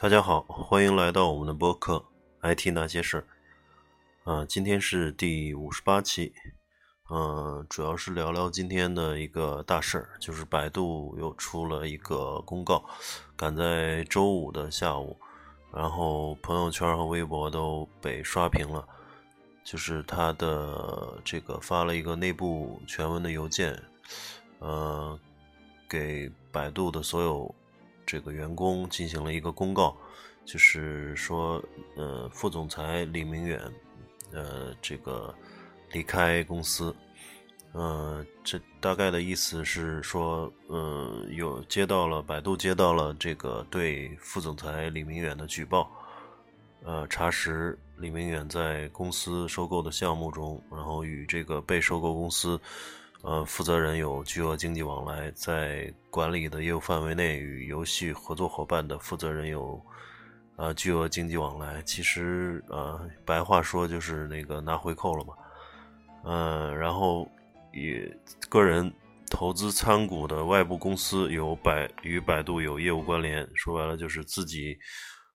大家好，欢迎来到我们的播客《IT 那些事儿》。啊，今天是第五十八期，嗯，主要是聊聊今天的一个大事儿，就是百度又出了一个公告，赶在周五的下午，然后朋友圈和微博都被刷屏了，就是他的这个发了一个内部全文的邮件，呃，给百度的所有这个员工进行了一个公告，就是说，呃，副总裁李明远。呃，这个离开公司，呃，这大概的意思是说，呃，有接到了百度接到了这个对副总裁李明远的举报，呃，查实李明远在公司收购的项目中，然后与这个被收购公司，呃，负责人有巨额经济往来，在管理的业务范围内与游戏合作伙伴的负责人有。啊，巨额经济往来，其实呃，白话说就是那个拿回扣了嘛。嗯，然后也个人投资参股的外部公司有百与百度有业务关联，说白了就是自己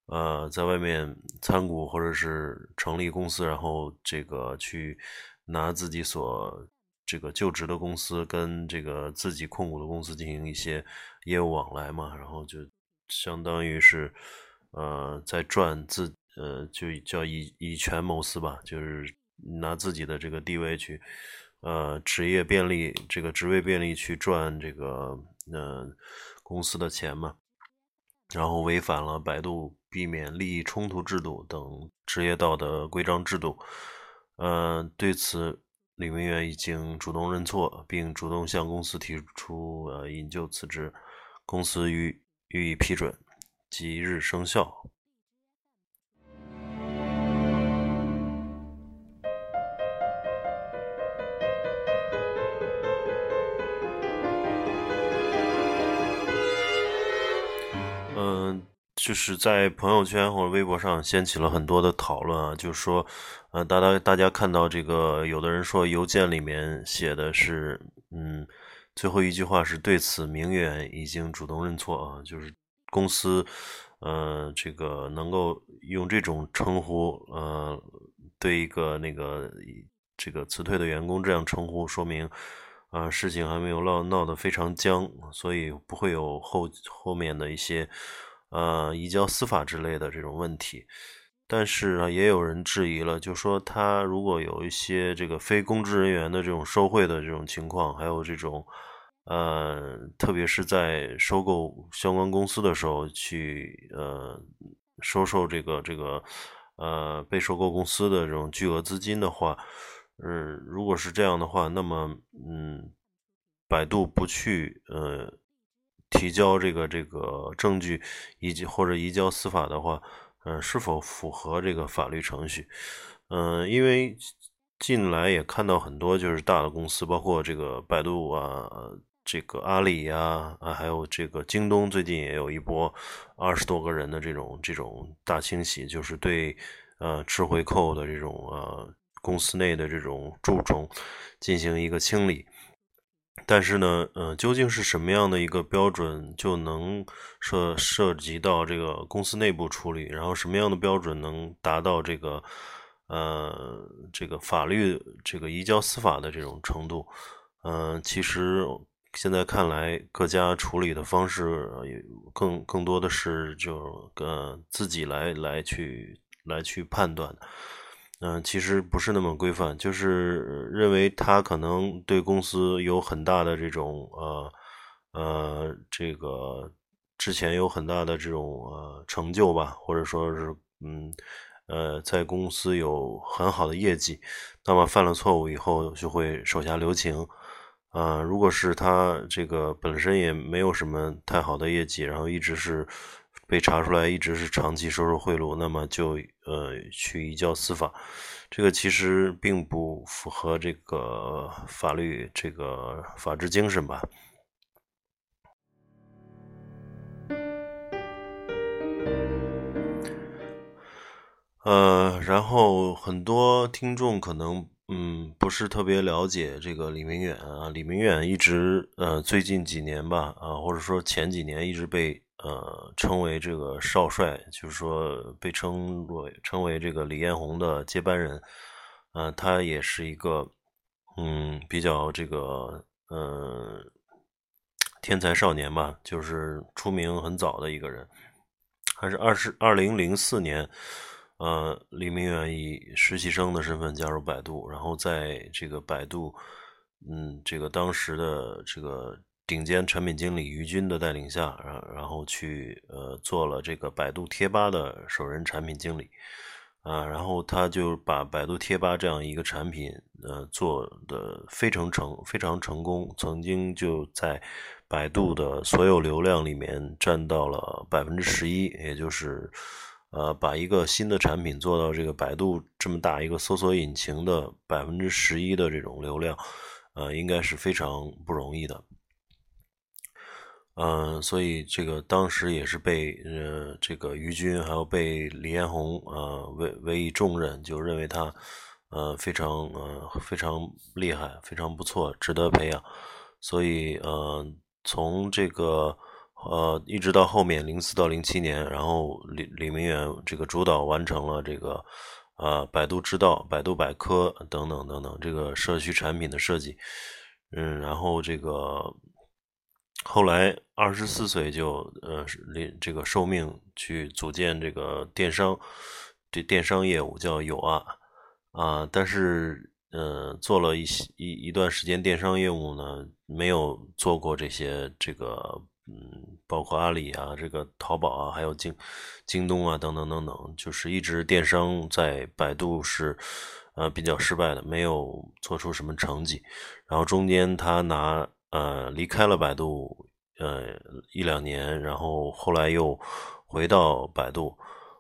呃在外面参股或者是成立公司，然后这个去拿自己所这个就职的公司跟这个自己控股的公司进行一些业务往来嘛，然后就相当于是。呃，在赚自呃，就叫以以权谋私吧，就是拿自己的这个地位去，呃，职业便利这个职位便利去赚这个呃公司的钱嘛，然后违反了百度避免利益冲突制度等职业道德规章制度，呃，对此李明远已经主动认错，并主动向公司提出呃引咎辞职，公司予予以批准。即日生效。就是在朋友圈或者微博上掀起了很多的讨论啊，就是说，呃，大家大家看到这个，有的人说邮件里面写的是，嗯，最后一句话是对此明远已经主动认错啊，就是。公司，呃，这个能够用这种称呼，呃，对一个那个这个辞退的员工这样称呼，说明，啊，事情还没有闹闹得非常僵，所以不会有后后面的一些，呃，移交司法之类的这种问题。但是啊，也有人质疑了，就说他如果有一些这个非公职人员的这种受贿的这种情况，还有这种。呃，特别是在收购相关公司的时候，去呃收受这个这个呃被收购公司的这种巨额资金的话，嗯，如果是这样的话，那么嗯，百度不去呃提交这个这个证据以及或者移交司法的话，嗯，是否符合这个法律程序？嗯，因为近来也看到很多就是大的公司，包括这个百度啊。这个阿里呀，啊，还有这个京东，最近也有一波二十多个人的这种这种大清洗，就是对呃吃回扣的这种呃公司内的这种蛀虫进行一个清理。但是呢，呃，究竟是什么样的一个标准就能涉涉及到这个公司内部处理？然后什么样的标准能达到这个呃这个法律这个移交司法的这种程度？嗯，其实。现在看来，各家处理的方式更更多的是就呃自己来来去来去判断，嗯，其实不是那么规范，就是认为他可能对公司有很大的这种呃呃这个之前有很大的这种呃成就吧，或者说是嗯呃在公司有很好的业绩，那么犯了错误以后就会手下留情。啊，如果是他这个本身也没有什么太好的业绩，然后一直是被查出来，一直是长期收受贿赂，那么就呃去移交司法，这个其实并不符合这个法律这个法治精神吧。呃，然后很多听众可能嗯不是特别了解这个李明远啊。李明远一直呃最近几年吧啊，或者说前几年一直被呃称为这个少帅，就是说被称为称为这个李彦宏的接班人。啊，他也是一个嗯比较这个嗯天才少年吧，就是出名很早的一个人。还是二十二零零四年。呃，李明远以实习生的身份加入百度，然后在这个百度，嗯，这个当时的这个顶尖产品经理于军的带领下，然然后去呃做了这个百度贴吧的首任产品经理，啊，然后他就把百度贴吧这样一个产品，呃，做的非常成非常成功，曾经就在百度的所有流量里面占到了百分之十一，也就是。呃，把一个新的产品做到这个百度这么大一个搜索引擎的百分之十一的这种流量，呃，应该是非常不容易的。嗯，所以这个当时也是被呃这个于军还有被李彦宏呃委委以重任，就认为他呃非常呃非常厉害，非常不错，值得培养。所以呃从这个。呃，一直到后面零四到零七年，然后李李明远这个主导完成了这个呃百度知道、百度百科等等等等这个社区产品的设计，嗯，然后这个后来二十四岁就呃这个受命去组建这个电商，这电商业务叫有啊啊，但是呃做了一些一一段时间电商业务呢，没有做过这些这个。嗯，包括阿里啊，这个淘宝啊，还有京京东啊，等等等等，就是一直电商在百度是呃比较失败的，没有做出什么成绩。然后中间他拿呃离开了百度呃一两年，然后后来又回到百度，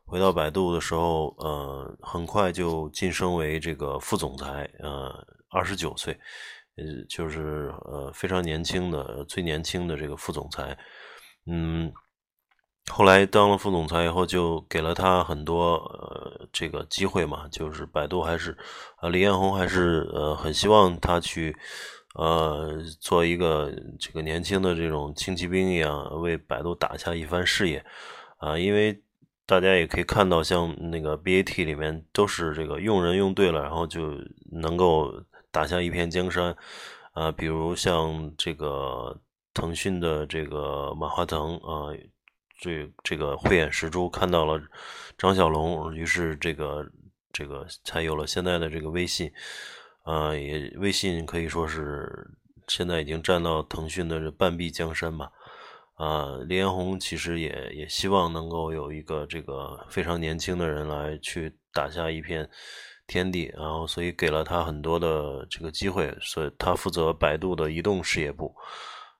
回到百度的时候，呃很快就晋升为这个副总裁，呃二十九岁。呃，就是呃非常年轻的，最年轻的这个副总裁，嗯，后来当了副总裁以后，就给了他很多呃这个机会嘛，就是百度还是呃李彦宏还是呃很希望他去呃做一个这个年轻的这种轻骑兵一样，为百度打下一番事业啊，因为大家也可以看到，像那个 BAT 里面都是这个用人用对了，然后就能够。打下一片江山，啊，比如像这个腾讯的这个马化腾啊，这这个慧眼识珠看到了张小龙，于是这个这个才有了现在的这个微信，啊，也微信可以说是现在已经占到腾讯的这半壁江山吧，啊，李彦宏其实也也希望能够有一个这个非常年轻的人来去打下一片。天地，然后所以给了他很多的这个机会，所以他负责百度的移动事业部。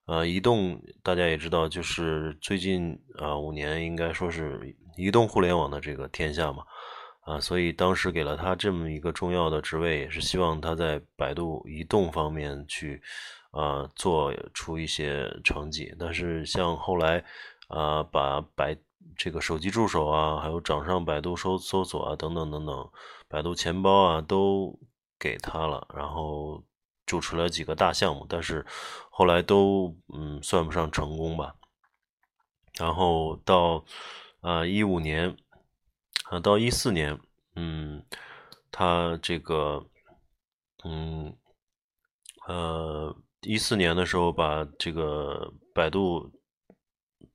呃，移动大家也知道，就是最近啊五年应该说是移动互联网的这个天下嘛，啊，所以当时给了他这么一个重要的职位，也是希望他在百度移动方面去啊做出一些成绩。但是像后来啊把百这个手机助手啊，还有掌上百度搜搜索啊等等等等。百度钱包啊，都给他了，然后主持了几个大项目，但是后来都嗯算不上成功吧。然后到啊一五年啊到一四年，嗯，他这个嗯呃一四年的时候把这个百度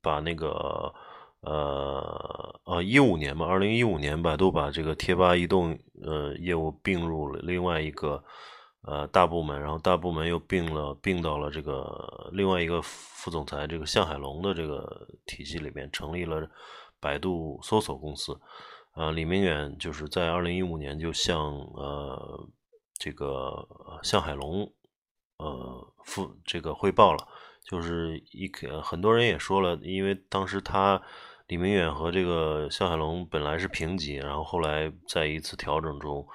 把那个。呃呃，一五年吧，二零一五年，百度把这个贴吧移动呃业务并入了另外一个呃大部门，然后大部门又并了并到了这个另外一个副总裁这个向海龙的这个体系里面，成立了百度搜索公司。呃，李明远就是在二零一五年就向呃这个向海龙呃付这个汇报了，就是一很多人也说了，因为当时他。李明远和这个向海龙本来是平级，然后后来在一次调整中，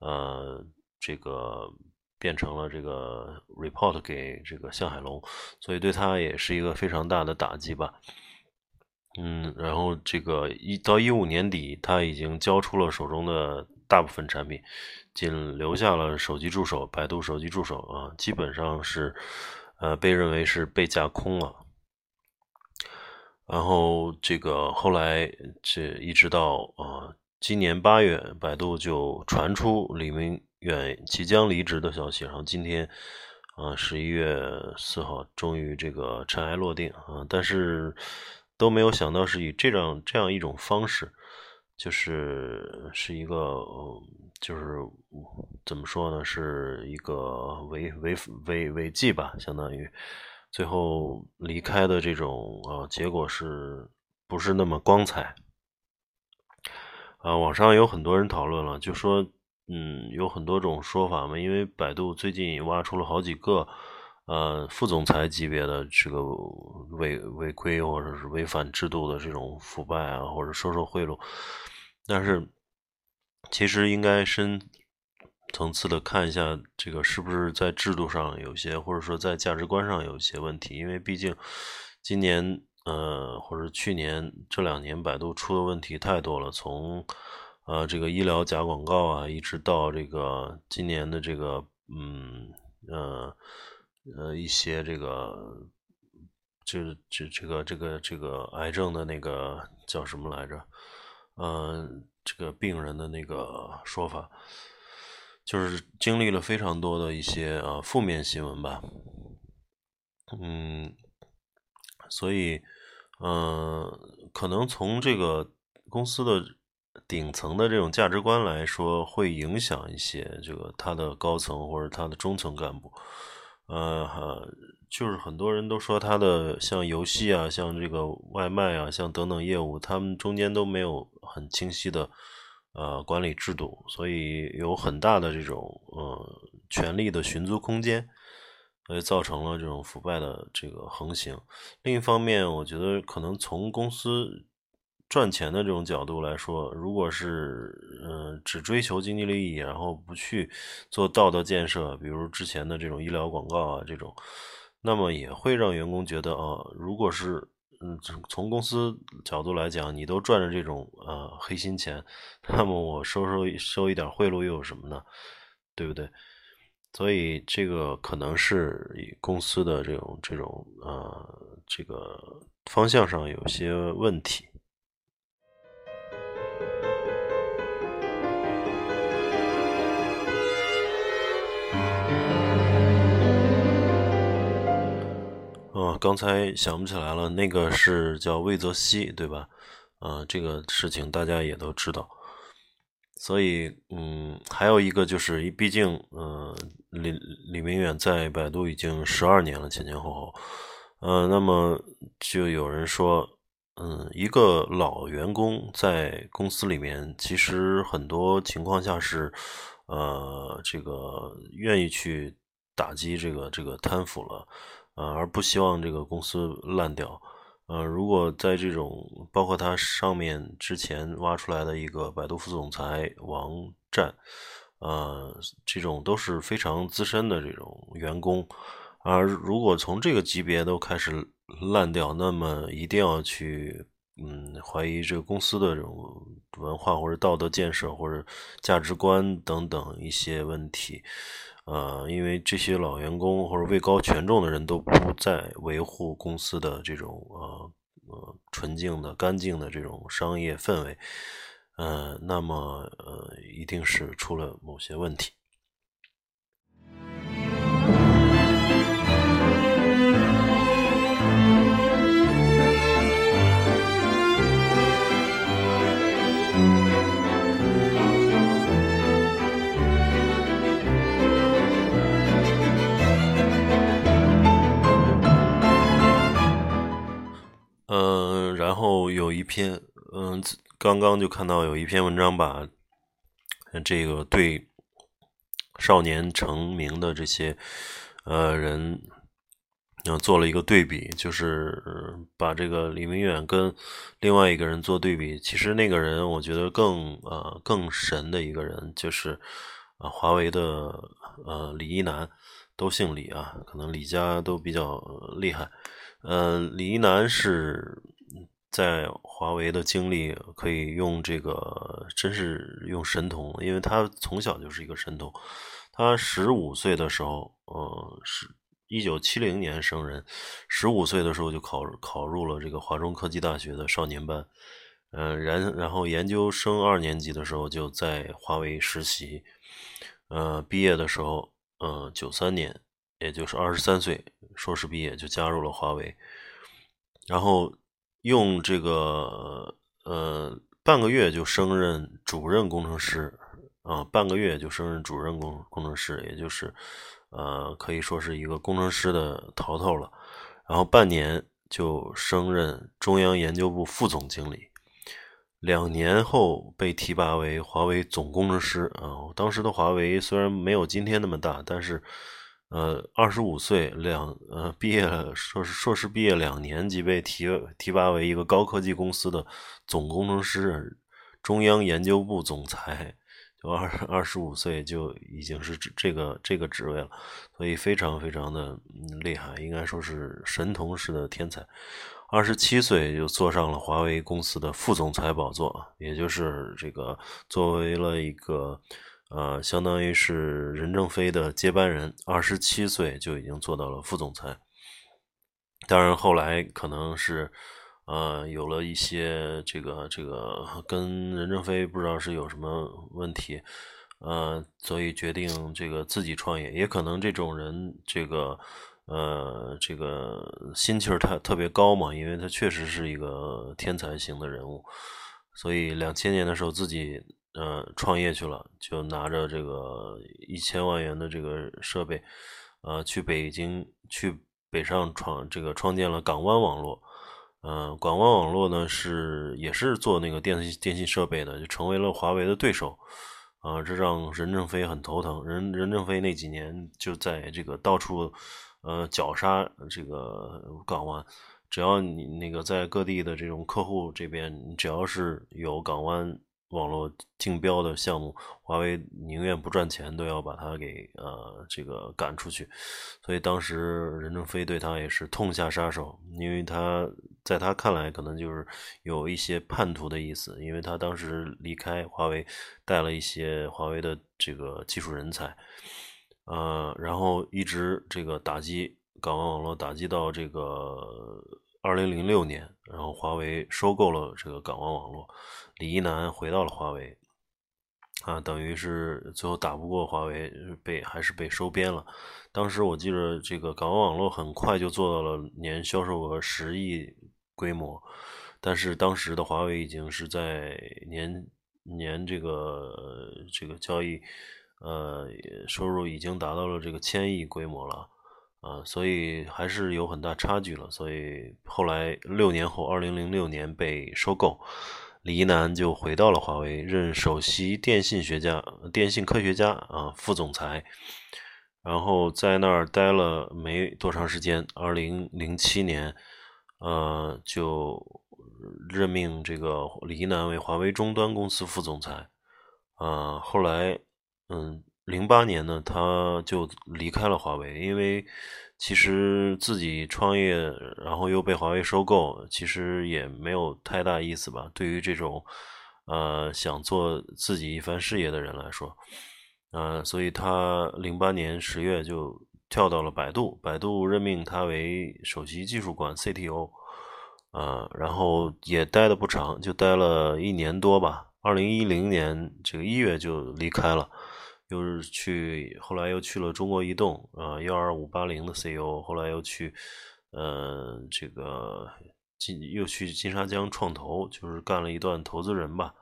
呃，这个变成了这个 report 给这个向海龙，所以对他也是一个非常大的打击吧。嗯，然后这个一到一五年底，他已经交出了手中的大部分产品，仅留下了手机助手，百度手机助手啊，基本上是呃被认为是被架空了。然后这个后来这一直到啊今年八月，百度就传出李明远即将离职的消息，然后今天啊十一月四号终于这个尘埃落定啊，但是都没有想到是以这样这样一种方式，就是是一个就是怎么说呢，是一个违违违违纪吧，相当于。最后离开的这种啊，结果是不是那么光彩？啊，网上有很多人讨论了，就说，嗯，有很多种说法嘛。因为百度最近挖出了好几个，呃，副总裁级别的这个违违规或者是违反制度的这种腐败啊，或者收受贿赂，但是其实应该深。层次的看一下，这个是不是在制度上有些，或者说在价值观上有一些问题？因为毕竟今年，呃，或者去年这两年，百度出的问题太多了。从呃这个医疗假广告啊，一直到这个今年的这个，嗯，呃，呃一些这个，就这这个这个这个癌症的那个叫什么来着？嗯，这个病人的那个说法。就是经历了非常多的一些呃负面新闻吧，嗯，所以，嗯，可能从这个公司的顶层的这种价值观来说，会影响一些这个他的高层或者他的中层干部，呃，就是很多人都说他的像游戏啊，像这个外卖啊，像等等业务，他们中间都没有很清晰的。呃，管理制度，所以有很大的这种呃权力的寻租空间，所以造成了这种腐败的这个横行。另一方面，我觉得可能从公司赚钱的这种角度来说，如果是嗯只追求经济利益，然后不去做道德建设，比如之前的这种医疗广告啊这种，那么也会让员工觉得啊，如果是。嗯，从从公司角度来讲，你都赚着这种呃黑心钱，那么我收收收一点贿赂又有什么呢？对不对？所以这个可能是以公司的这种这种呃这个方向上有些问题。嗯刚才想不起来了，那个是叫魏则西，对吧？啊，这个事情大家也都知道。所以，嗯，还有一个就是，毕竟，嗯，李李明远在百度已经十二年了，前前后后，呃，那么就有人说，嗯，一个老员工在公司里面，其实很多情况下是，呃，这个愿意去打击这个这个贪腐了。啊，而不希望这个公司烂掉。呃，如果在这种包括他上面之前挖出来的一个百度副总裁王占，呃，这种都是非常资深的这种员工。而如果从这个级别都开始烂掉，那么一定要去嗯怀疑这个公司的这种文化或者道德建设或者价值观等等一些问题。呃，因为这些老员工或者位高权重的人都不再维护公司的这种呃呃纯净的、干净的这种商业氛围，呃，那么呃，一定是出了某些问题。然后有一篇，嗯，刚刚就看到有一篇文章，把这个对少年成名的这些呃人，嗯，做了一个对比，就是把这个李明远跟另外一个人做对比。其实那个人，我觉得更呃更神的一个人，就是啊华为的呃李一男，都姓李啊，可能李家都比较厉害。呃，李一男是。在华为的经历可以用这个，真是用神童，因为他从小就是一个神童。他十五岁的时候，呃，是一九七零年生人，十五岁的时候就考考入了这个华中科技大学的少年班，嗯，然然后研究生二年级的时候就在华为实习，呃，毕业的时候，呃，九三年，也就是二十三岁，硕士毕业就加入了华为，然后。用这个呃半个月就升任主任工程师啊，半个月就升任主任工工程师，也就是呃可以说是一个工程师的头头了。然后半年就升任中央研究部副总经理，两年后被提拔为华为总工程师啊。当时的华为虽然没有今天那么大，但是。呃，二十五岁，两呃毕业了，硕士硕士毕业两年即被提提拔为一个高科技公司的总工程师，中央研究部总裁，就二二十五岁就已经是这个这个职位了，所以非常非常的厉害，应该说是神童式的天才。二十七岁就坐上了华为公司的副总裁宝座，也就是这个作为了一个。呃，相当于是任正非的接班人，二十七岁就已经做到了副总裁。当然，后来可能是呃有了一些这个这个跟任正非不知道是有什么问题，呃，所以决定这个自己创业。也可能这种人这个呃这个心气儿他特别高嘛，因为他确实是一个天才型的人物，所以两千年的时候自己。呃，创业去了，就拿着这个一千万元的这个设备，呃，去北京去北上创这个创建了港湾网络，嗯，港湾网络呢是也是做那个电信电信设备的，就成为了华为的对手，啊，这让任正非很头疼。任任正非那几年就在这个到处呃绞杀这个港湾，只要你那个在各地的这种客户这边，只要是有港湾。网络竞标的项目，华为宁愿不赚钱，都要把它给呃这个赶出去。所以当时任正非对他也是痛下杀手，因为他在他看来可能就是有一些叛徒的意思，因为他当时离开华为，带了一些华为的这个技术人才，呃，然后一直这个打击港湾网络，打击到这个。二零零六年，然后华为收购了这个港湾网络，李一男回到了华为，啊，等于是最后打不过华为，被还是被收编了。当时我记得这个港湾网络很快就做到了年销售额十亿规模，但是当时的华为已经是在年年这个这个交易，呃，收入已经达到了这个千亿规模了。啊，所以还是有很大差距了。所以后来六年后，二零零六年被收购，李一男就回到了华为，任首席电信学家、电信科学家啊，副总裁。然后在那儿待了没多长时间，二零零七年，呃，就任命这个李一男为华为终端公司副总裁。啊，后来，嗯。零八年呢，他就离开了华为，因为其实自己创业，然后又被华为收购，其实也没有太大意思吧。对于这种呃想做自己一番事业的人来说，呃，所以他零八年十月就跳到了百度，百度任命他为首席技术官 CTO，呃，然后也待的不长，就待了一年多吧。二零一零年这个一月就离开了。又是去，后来又去了中国移动啊，幺二五八零的 CEO，后来又去，呃，这个金又去金沙江创投，就是干了一段投资人吧。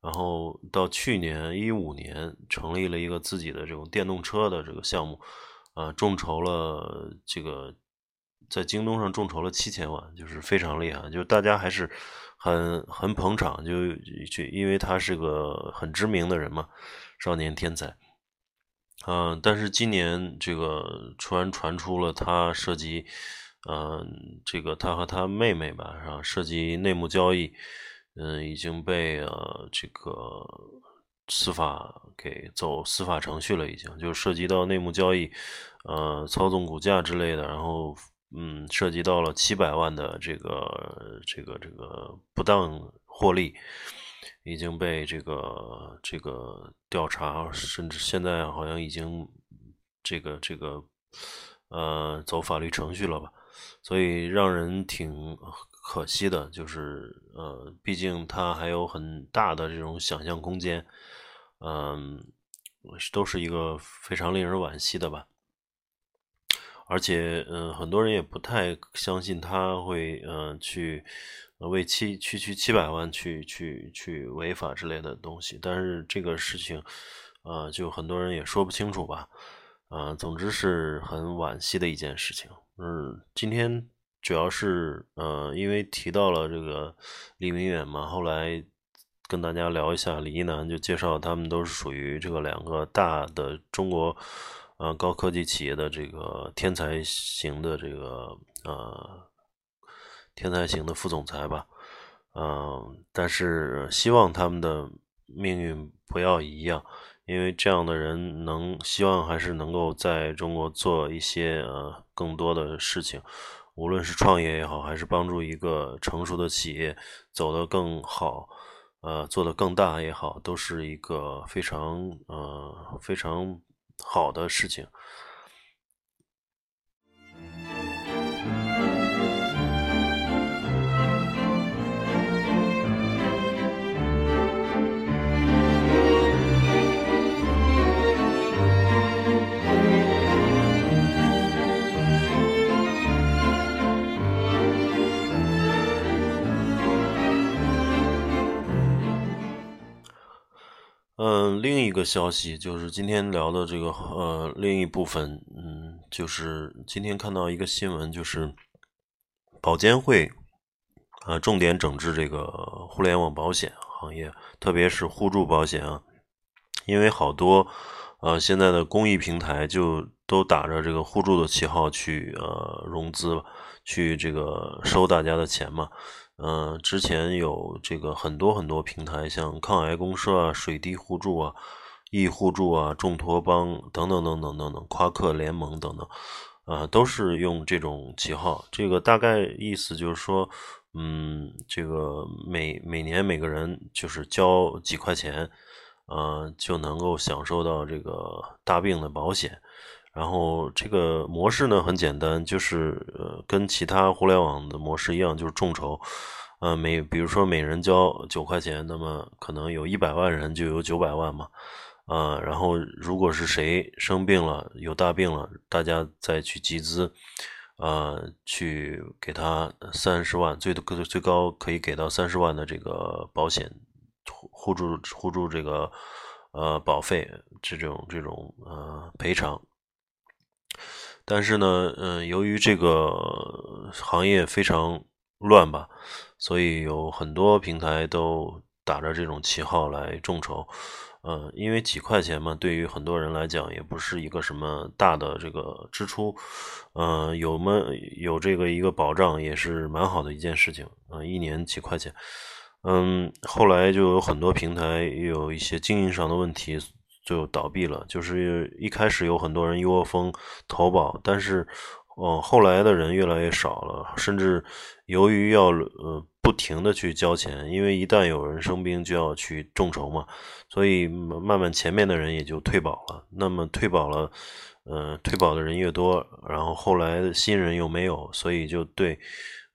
然后到去年一五年，成立了一个自己的这种电动车的这个项目，啊，众筹了这个在京东上众筹了七千万，就是非常厉害，就大家还是很很捧场，就就因为他是个很知名的人嘛。少年天才，嗯，但是今年这个突然传出了他涉及，嗯，这个他和他妹妹吧，是吧？涉及内幕交易，嗯，已经被呃这个司法给走司法程序了，已经就涉及到内幕交易，呃，操纵股价之类的，然后嗯，涉及到了七百万的这个这个这个不当获利，已经被这个这个调查，甚至现在好像已经这个这个呃走法律程序了吧，所以让人挺可惜的，就是呃，毕竟他还有很大的这种想象空间，嗯，都是一个非常令人惋惜的吧。而且，嗯，很多人也不太相信他会，嗯，去为七区区七百万去去去违法之类的东西。但是这个事情，呃，就很多人也说不清楚吧，啊，总之是很惋惜的一件事情。嗯，今天主要是，呃，因为提到了这个李明远嘛，后来跟大家聊一下李一男，就介绍他们都是属于这个两个大的中国。呃，高科技企业的这个天才型的这个呃天才型的副总裁吧，嗯，但是希望他们的命运不要一样，因为这样的人能希望还是能够在中国做一些呃更多的事情，无论是创业也好，还是帮助一个成熟的企业走得更好，呃，做得更大也好，都是一个非常呃非常。好的事情。嗯，另一个消息就是今天聊的这个呃，另一部分，嗯，就是今天看到一个新闻，就是保监会啊，重点整治这个互联网保险行业，特别是互助保险啊，因为好多呃现在的公益平台就都打着这个互助的旗号去呃融资，去这个收大家的钱嘛。嗯，之前有这个很多很多平台，像抗癌公社啊、水滴互助啊、易互助啊、众托邦等等等等等等、夸克联盟等等，啊，都是用这种旗号。这个大概意思就是说，嗯，这个每每年每个人就是交几块钱，呃，就能够享受到这个大病的保险。然后这个模式呢很简单，就是呃跟其他互联网的模式一样，就是众筹，呃每比如说每人交九块钱，那么可能有一百万人就有九百万嘛，呃然后如果是谁生病了有大病了，大家再去集资，呃去给他三十万，最多最高可以给到三十万的这个保险互助互助这个呃保费这种这种呃赔偿。但是呢，嗯，由于这个行业非常乱吧，所以有很多平台都打着这种旗号来众筹，嗯，因为几块钱嘛，对于很多人来讲也不是一个什么大的这个支出，嗯，有么有这个一个保障也是蛮好的一件事情，嗯，一年几块钱，嗯，后来就有很多平台有一些经营上的问题。就倒闭了，就是一开始有很多人一窝蜂投保，但是，呃，后来的人越来越少了，甚至由于要呃不停的去交钱，因为一旦有人生病就要去众筹嘛，所以慢慢前面的人也就退保了。那么退保了，呃，退保的人越多，然后后来新人又没有，所以就对，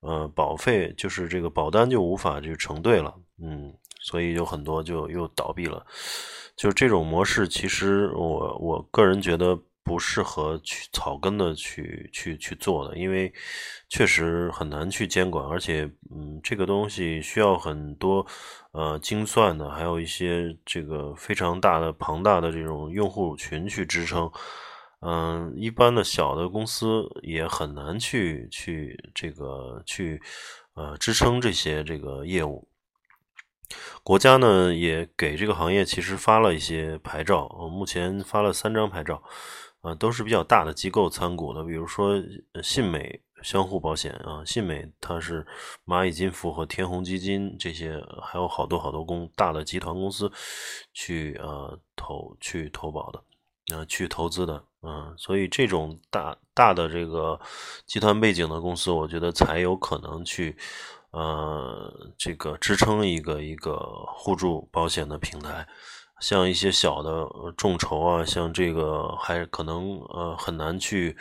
呃，保费就是这个保单就无法去承兑了，嗯，所以有很多就又倒闭了。就这种模式，其实我我个人觉得不适合去草根的去去去做的，因为确实很难去监管，而且嗯，这个东西需要很多呃精算的，还有一些这个非常大的庞大的这种用户群去支撑，嗯，一般的小的公司也很难去去这个去呃支撑这些这个业务。国家呢也给这个行业其实发了一些牌照，目前发了三张牌照，啊，都是比较大的机构参股的，比如说信美相互保险啊，信美它是蚂蚁金服和天弘基金这些，还有好多好多公大的集团公司去呃投去投保的，呃去投资的，嗯，所以这种大大的这个集团背景的公司，我觉得才有可能去呃这个支撑一个一个互助保险的平台。像一些小的众筹啊，像这个还可能呃很难去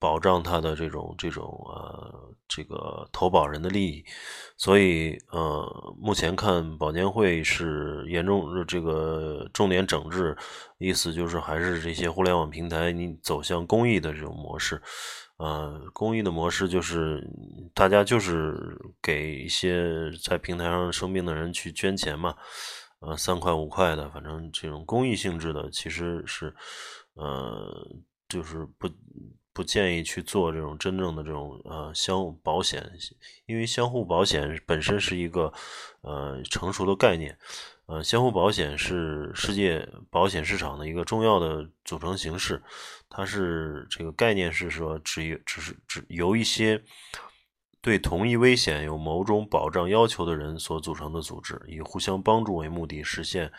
保障他的这种这种呃这个投保人的利益，所以呃目前看保监会是严重这个重点整治，意思就是还是这些互联网平台你走向公益的这种模式，呃公益的模式就是大家就是给一些在平台上生病的人去捐钱嘛。呃，三块五块的，反正这种公益性质的，其实是，呃，就是不不建议去做这种真正的这种呃相互保险，因为相互保险本身是一个呃成熟的概念，呃，相互保险是世界保险市场的一个重要的组成形式，它是这个概念是说只有只是只由一些。对同一危险有某种保障要求的人所组成的组织，以互相帮助为目的，实现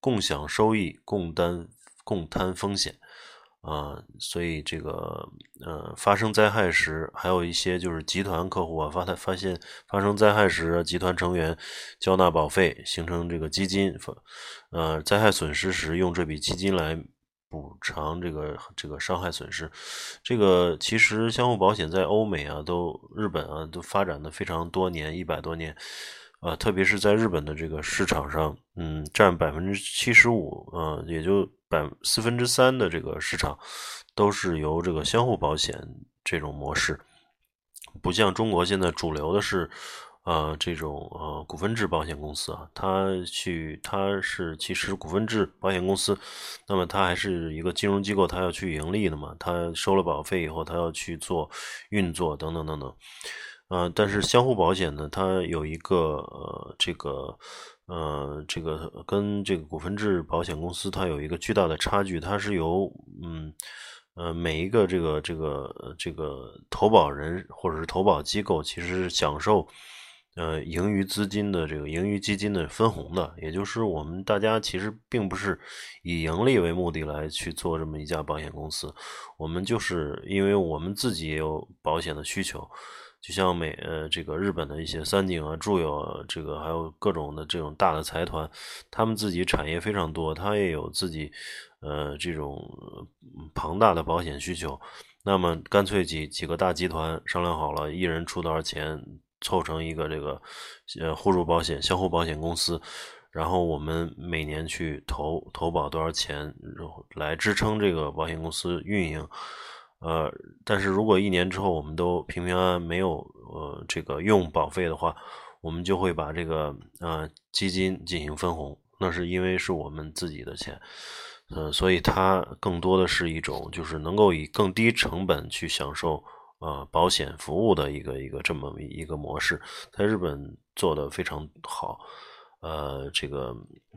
共享收益、共担共摊风险。啊，所以这个呃，发生灾害时，还有一些就是集团客户啊，发他发现发生灾害时，集团成员交纳保费，形成这个基金，呃，灾害损失时用这笔基金来。补偿这个这个伤害损失，这个其实相互保险在欧美啊，都日本啊都发展的非常多年，一百多年，啊，特别是在日本的这个市场上，嗯，占百分之七十五，呃，也就百四分之三的这个市场都是由这个相互保险这种模式，不像中国现在主流的是。呃，这种呃股份制保险公司啊，它去它是其实股份制保险公司，那么它还是一个金融机构，它要去盈利的嘛，它收了保费以后，它要去做运作等等等等。呃，但是相互保险呢，它有一个呃这个呃这个跟这个股份制保险公司它有一个巨大的差距，它是由嗯呃每一个这个这个这个投保人或者是投保机构其实是享受。呃，盈余资金的这个盈余基金的分红的，也就是我们大家其实并不是以盈利为目的来去做这么一家保险公司，我们就是因为我们自己也有保险的需求，就像美呃这个日本的一些三井啊、住友啊，这个还有各种的这种大的财团，他们自己产业非常多，他也有自己呃这种庞大的保险需求，那么干脆几几个大集团商量好了，一人出多少钱。凑成一个这个呃互助保险、相互保险公司，然后我们每年去投投保多少钱，然后来支撑这个保险公司运营。呃，但是如果一年之后我们都平平安安没有呃这个用保费的话，我们就会把这个呃基金进行分红。那是因为是我们自己的钱，呃，所以它更多的是一种就是能够以更低成本去享受。呃，保险服务的一个一个这么一个模式，在日本做的非常好。呃，这个，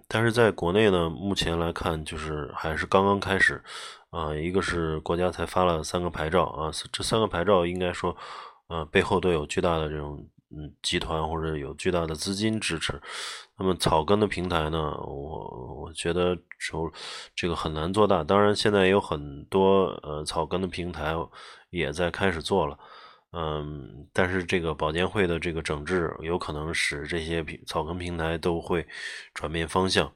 但是在国内呢，目前来看就是还是刚刚开始。啊，一个是国家才发了三个牌照啊，这三个牌照应该说，呃，背后都有巨大的这种嗯集团或者有巨大的资金支持。那么草根的平台呢，我我觉得就这个很难做大。当然，现在有很多呃草根的平台。也在开始做了，嗯，但是这个保监会的这个整治有可能使这些平草根平台都会转变方向，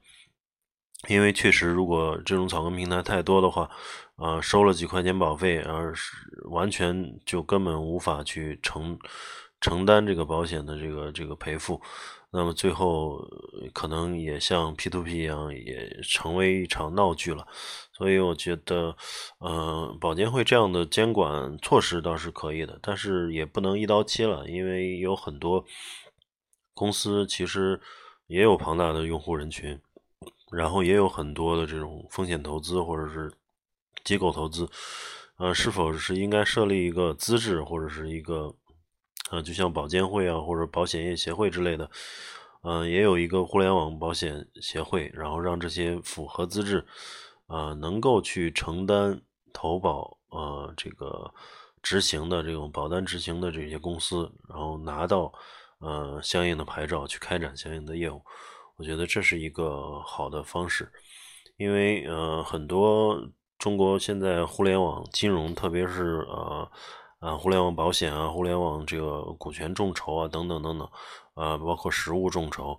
因为确实，如果这种草根平台太多的话，啊，收了几块钱保费，而是完全就根本无法去承承担这个保险的这个这个赔付。那么最后可能也像 P to P 一样，也成为一场闹剧了。所以我觉得，呃，保监会这样的监管措施倒是可以的，但是也不能一刀切了，因为有很多公司其实也有庞大的用户人群，然后也有很多的这种风险投资或者是机构投资，呃，是否是应该设立一个资质或者是一个？啊，就像保监会啊，或者保险业协会之类的，嗯，也有一个互联网保险协会，然后让这些符合资质，呃，能够去承担投保，呃，这个执行的这种保单执行的这些公司，然后拿到呃相应的牌照去开展相应的业务，我觉得这是一个好的方式，因为呃很多。中国现在互联网金融，特别是呃啊互联网保险啊，互联网这个股权众筹啊，等等等等，呃，包括实物众筹，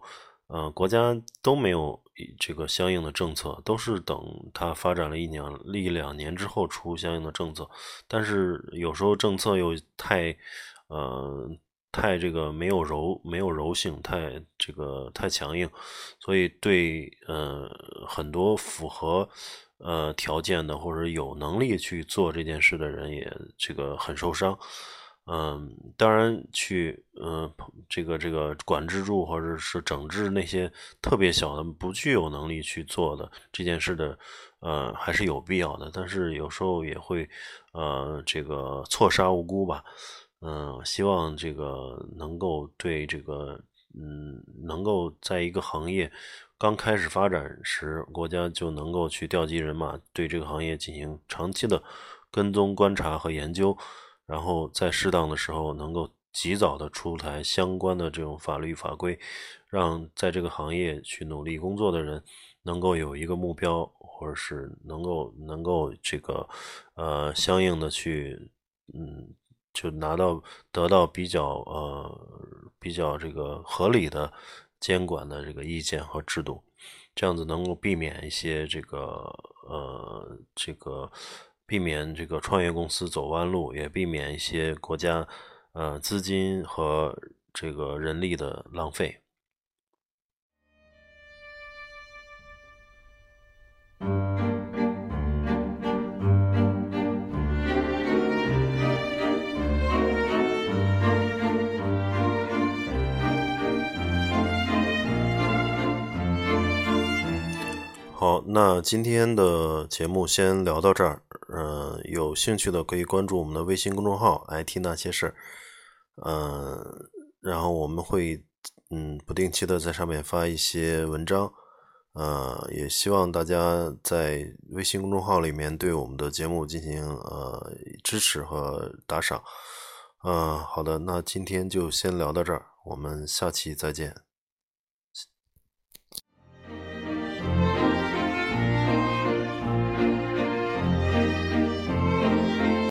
呃，国家都没有这个相应的政策，都是等它发展了一年一两年之后出相应的政策，但是有时候政策又太呃。太这个没有柔没有柔性，太这个太强硬，所以对呃很多符合呃条件的或者有能力去做这件事的人也这个很受伤。嗯，当然去嗯这个这个管制住或者是整治那些特别小的不具有能力去做的这件事的呃还是有必要的，但是有时候也会呃这个错杀无辜吧。嗯，希望这个能够对这个，嗯，能够在一个行业刚开始发展时，国家就能够去调集人马，对这个行业进行长期的跟踪、观察和研究，然后在适当的时候能够及早的出台相关的这种法律法规，让在这个行业去努力工作的人能够有一个目标，或者是能够能够这个，呃，相应的去，嗯。就拿到得到比较呃比较这个合理的监管的这个意见和制度，这样子能够避免一些这个呃这个避免这个创业公司走弯路，也避免一些国家呃资金和这个人力的浪费。好，那今天的节目先聊到这儿。嗯，有兴趣的可以关注我们的微信公众号 “IT 那些事儿”。嗯，然后我们会嗯不定期的在上面发一些文章。呃，也希望大家在微信公众号里面对我们的节目进行呃支持和打赏。嗯，好的，那今天就先聊到这儿，我们下期再见。